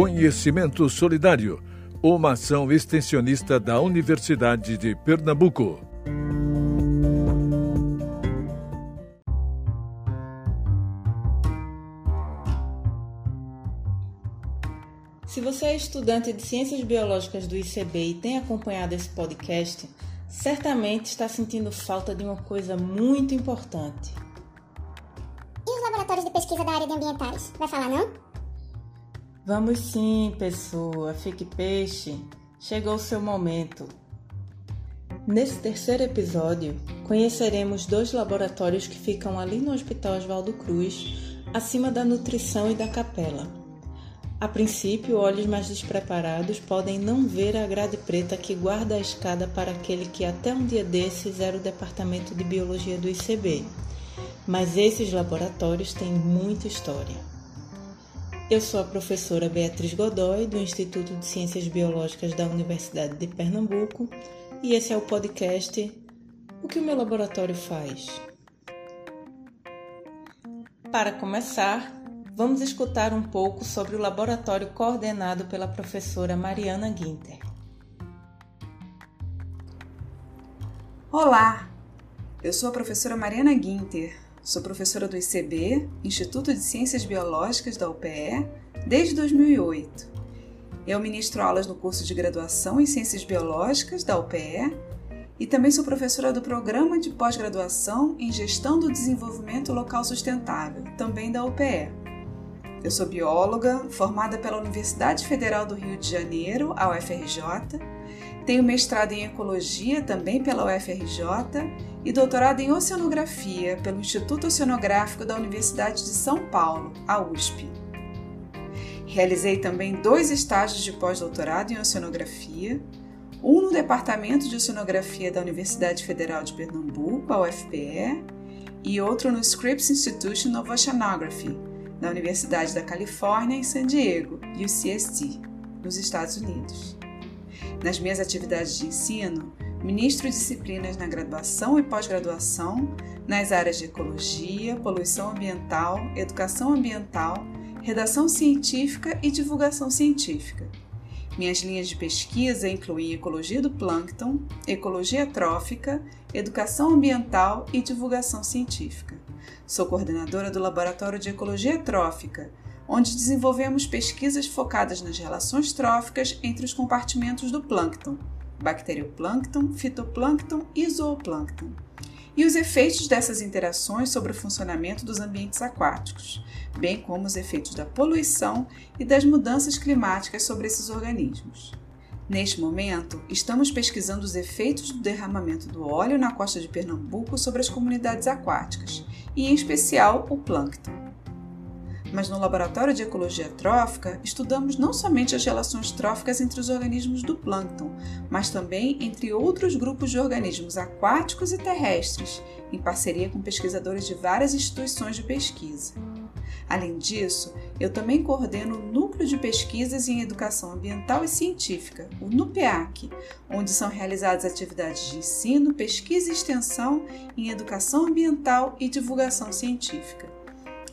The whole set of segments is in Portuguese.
Conhecimento Solidário, uma ação extensionista da Universidade de Pernambuco. Se você é estudante de Ciências Biológicas do ICB e tem acompanhado esse podcast, certamente está sentindo falta de uma coisa muito importante. E os laboratórios de pesquisa da área de ambientais? Vai falar não? Vamos sim, pessoa, fique peixe. Chegou o seu momento. Nesse terceiro episódio, conheceremos dois laboratórios que ficam ali no Hospital Oswaldo Cruz, acima da nutrição e da capela. A princípio, olhos mais despreparados podem não ver a grade preta que guarda a escada para aquele que até um dia desses era o departamento de biologia do ICB. Mas esses laboratórios têm muita história. Eu sou a professora Beatriz Godoy, do Instituto de Ciências Biológicas da Universidade de Pernambuco, e esse é o podcast O que o meu laboratório faz. Para começar, vamos escutar um pouco sobre o laboratório coordenado pela professora Mariana Guinter. Olá, eu sou a professora Mariana Guinter, sou professora do ICB, Instituto de Ciências Biológicas da UPE, desde 2008. Eu ministro aulas no curso de graduação em Ciências Biológicas da UPE e também sou professora do Programa de Pós-Graduação em Gestão do Desenvolvimento Local Sustentável, também da UPE. Eu sou bióloga, formada pela Universidade Federal do Rio de Janeiro, a UFRJ. Tenho mestrado em Ecologia, também pela UFRJ, e doutorado em Oceanografia pelo Instituto Oceanográfico da Universidade de São Paulo, a USP. Realizei também dois estágios de pós-doutorado em Oceanografia, um no Departamento de Oceanografia da Universidade Federal de Pernambuco, a UFPE, e outro no Scripps Institution of Oceanography, da Universidade da Califórnia em San Diego, UCSD, nos Estados Unidos. Nas minhas atividades de ensino, ministro disciplinas na graduação e pós-graduação nas áreas de ecologia, poluição ambiental, educação ambiental, redação científica e divulgação científica. Minhas linhas de pesquisa incluem ecologia do plâncton, ecologia trófica, educação ambiental e divulgação científica. Sou coordenadora do Laboratório de Ecologia Trófica, onde desenvolvemos pesquisas focadas nas relações tróficas entre os compartimentos do plâncton, bacterioplâncton, fitoplâncton e zooplâncton, e os efeitos dessas interações sobre o funcionamento dos ambientes aquáticos, bem como os efeitos da poluição e das mudanças climáticas sobre esses organismos. Neste momento, estamos pesquisando os efeitos do derramamento do óleo na costa de Pernambuco sobre as comunidades aquáticas, e em especial o plâncton. Mas no laboratório de ecologia trófica, estudamos não somente as relações tróficas entre os organismos do plâncton, mas também entre outros grupos de organismos aquáticos e terrestres, em parceria com pesquisadores de várias instituições de pesquisa. Além disso, eu também coordeno o Núcleo de Pesquisas em Educação Ambiental e Científica, o NUPEAC, onde são realizadas atividades de ensino, pesquisa e extensão em educação ambiental e divulgação científica.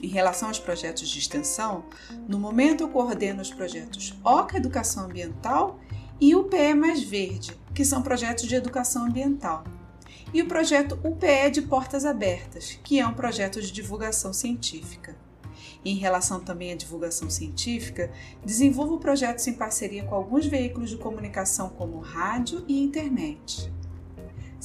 Em relação aos projetos de extensão, no momento eu coordeno os projetos OCA Educação Ambiental e UPE Mais Verde, que são projetos de educação ambiental. E o projeto UPE de Portas Abertas, que é um projeto de divulgação científica. Em relação também à divulgação científica, desenvolvo projetos em parceria com alguns veículos de comunicação como rádio e internet.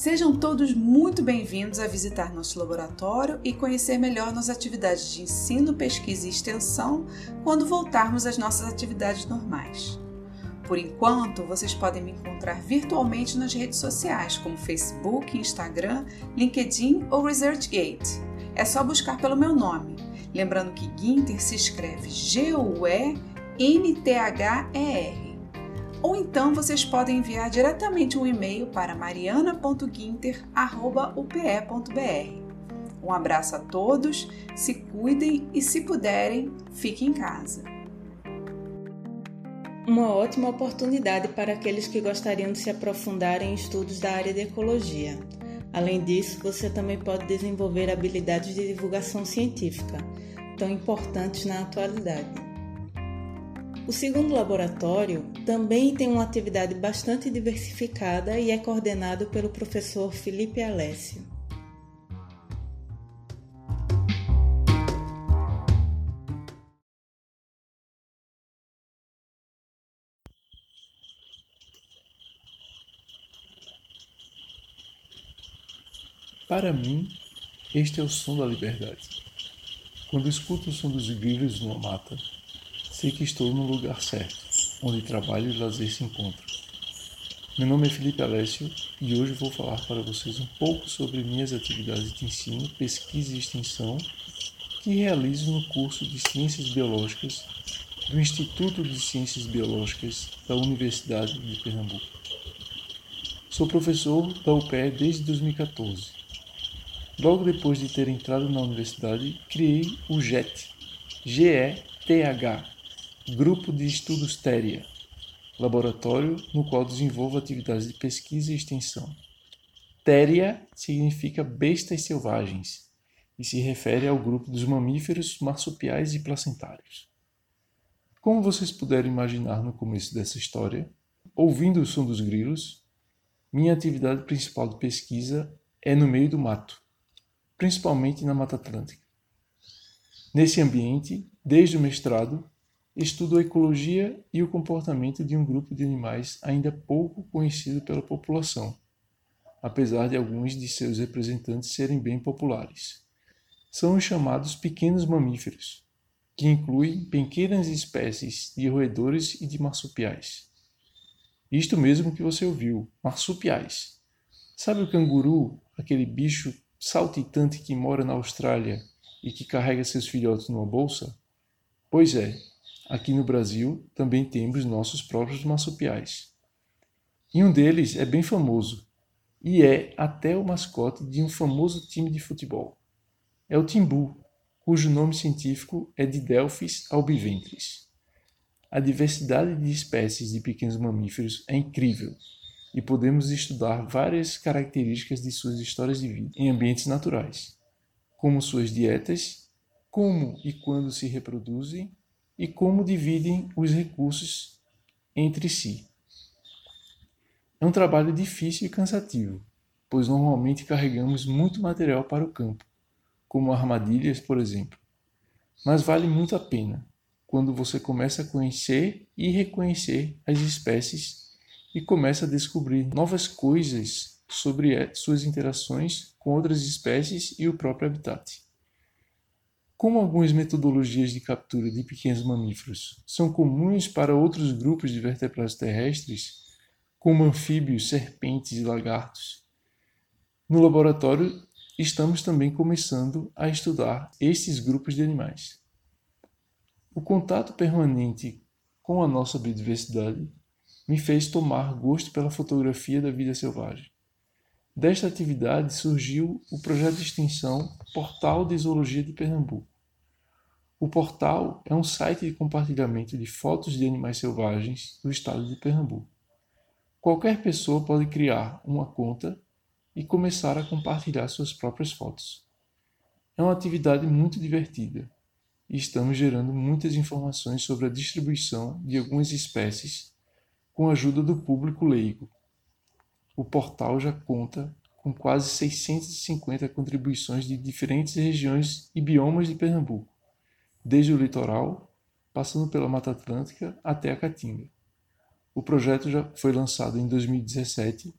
Sejam todos muito bem-vindos a visitar nosso laboratório e conhecer melhor nossas atividades de ensino, pesquisa e extensão quando voltarmos às nossas atividades normais. Por enquanto, vocês podem me encontrar virtualmente nas redes sociais como Facebook, Instagram, LinkedIn ou ResearchGate. É só buscar pelo meu nome, Lembrando que Ginter se escreve G-U-E-N-T-H-E-R. Ou então vocês podem enviar diretamente um e-mail para mariana.guinter.upe.br. Um abraço a todos, se cuidem e, se puderem, fiquem em casa. Uma ótima oportunidade para aqueles que gostariam de se aprofundar em estudos da área de ecologia. Além disso, você também pode desenvolver habilidades de divulgação científica, tão importantes na atualidade. O segundo laboratório também tem uma atividade bastante diversificada e é coordenado pelo professor Felipe Alessio. Para mim, este é o som da liberdade. Quando escuto o som dos grilos numa mata, Sei que estou no lugar certo, onde trabalho e lazer se encontram. Meu nome é Felipe Alessio e hoje vou falar para vocês um pouco sobre minhas atividades de ensino, pesquisa e extensão que realizo no curso de Ciências Biológicas do Instituto de Ciências Biológicas da Universidade de Pernambuco. Sou professor da UPE desde 2014. Logo depois de ter entrado na universidade, criei o GET, G-E-T-H, Grupo de Estudos TERIA, laboratório no qual desenvolvo atividades de pesquisa e extensão. Téria significa bestas selvagens e se refere ao grupo dos mamíferos marsupiais e placentários. Como vocês puderam imaginar no começo dessa história, ouvindo o som dos grilos, minha atividade principal de pesquisa é no meio do mato, principalmente na Mata Atlântica. Nesse ambiente, desde o mestrado, estudo a ecologia e o comportamento de um grupo de animais ainda pouco conhecido pela população, apesar de alguns de seus representantes serem bem populares. São os chamados pequenos mamíferos, que incluem pequenas espécies de roedores e de marsupiais. Isto mesmo que você ouviu, marsupiais. Sabe o canguru, aquele bicho saltitante que mora na Austrália e que carrega seus filhotes numa bolsa? Pois é, aqui no Brasil também temos nossos próprios marsupiais. E um deles é bem famoso e é até o mascote de um famoso time de futebol. É o timbu, cujo nome científico é de Delphis albiventris. A diversidade de espécies de pequenos mamíferos é incrível e podemos estudar várias características de suas histórias de vida em ambientes naturais, como suas dietas, como e quando se reproduzem e como dividem os recursos entre si. É um trabalho difícil e cansativo, pois normalmente carregamos muito material para o campo, como armadilhas, por exemplo. Mas vale muito a pena quando você começa a conhecer e reconhecer as espécies e começa a descobrir novas coisas sobre suas interações com outras espécies e o próprio habitat. Como algumas metodologias de captura de pequenos mamíferos são comuns para outros grupos de vertebrados terrestres, como anfíbios, serpentes e lagartos, no laboratório estamos também começando a estudar estes grupos de animais. O contato permanente com a nossa biodiversidade me fez tomar gosto pela fotografia da vida selvagem. Desta atividade surgiu o projeto de extensão Portal de Zoologia de Pernambuco. O portal é um site de compartilhamento de fotos de animais selvagens do estado de Pernambuco. Qualquer pessoa pode criar uma conta e começar a compartilhar suas próprias fotos. É uma atividade muito divertida e estamos gerando muitas informações sobre a distribuição de algumas espécies com a ajuda do público leigo. O portal já conta com quase 650 contribuições de diferentes regiões e biomas de Pernambuco desde o litoral, passando pela Mata Atlântica até a Caatinga. O projeto já foi lançado em 2017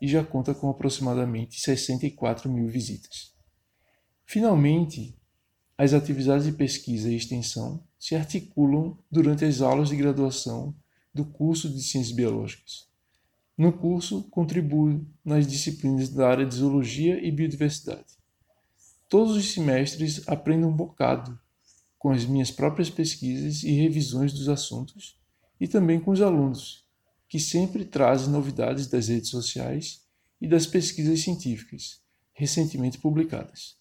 e já conta com aproximadamente 64 mil visitas. Finalmente, as atividades de pesquisa e extensão se articulam durante as aulas de graduação do curso de Ciências Biológicas. No curso, contribuo nas disciplinas da área de Zoologia e Biodiversidade. Todos os semestres aprendo um bocado com as minhas próprias pesquisas e revisões dos assuntos, e também com os alunos, que sempre trazem novidades das redes sociais e das pesquisas científicas recentemente publicadas.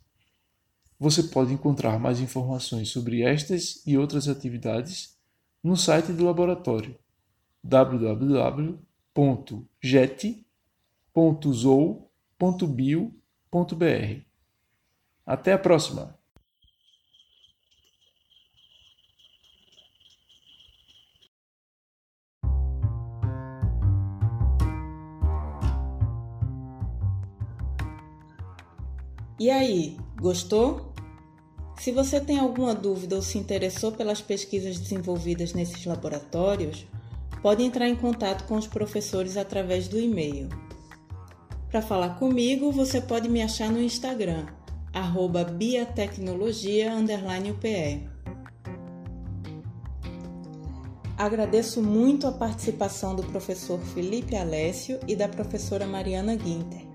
Você pode encontrar mais informações sobre estas e outras atividades no site do laboratório www.jet.zou.bio.br. Até a próxima! E aí, gostou? Se você tem alguma dúvida ou se interessou pelas pesquisas desenvolvidas nesses laboratórios, pode entrar em contato com os professores através do e-mail. Para falar comigo, você pode me achar no Instagram, arroba biatecnologia_upe. Agradeço muito a participação do professor Felipe Alessio e da professora Mariana Guinter,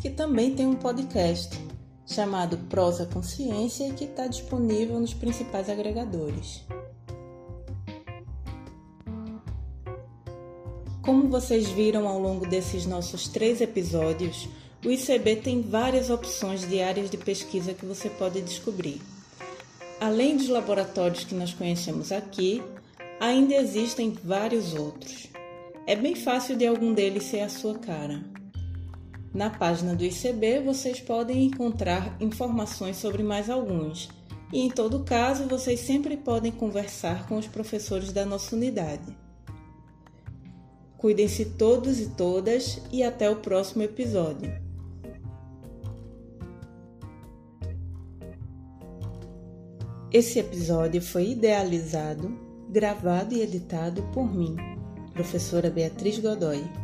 que também tem um podcast chamado Prosa Consciência que está disponível nos principais agregadores. Como vocês viram ao longo desses nossos três episódios, o ICB tem várias opções de áreas de pesquisa que você pode descobrir. Além dos laboratórios que nós conhecemos aqui, ainda existem vários outros. É bem fácil de algum deles ser a sua cara. Na página do ICB vocês podem encontrar informações sobre mais alguns, e em todo caso vocês sempre podem conversar com os professores da nossa unidade. Cuidem-se todos e todas e até o próximo episódio. Esse episódio foi idealizado, gravado e editado por mim, professora Beatriz Godoy.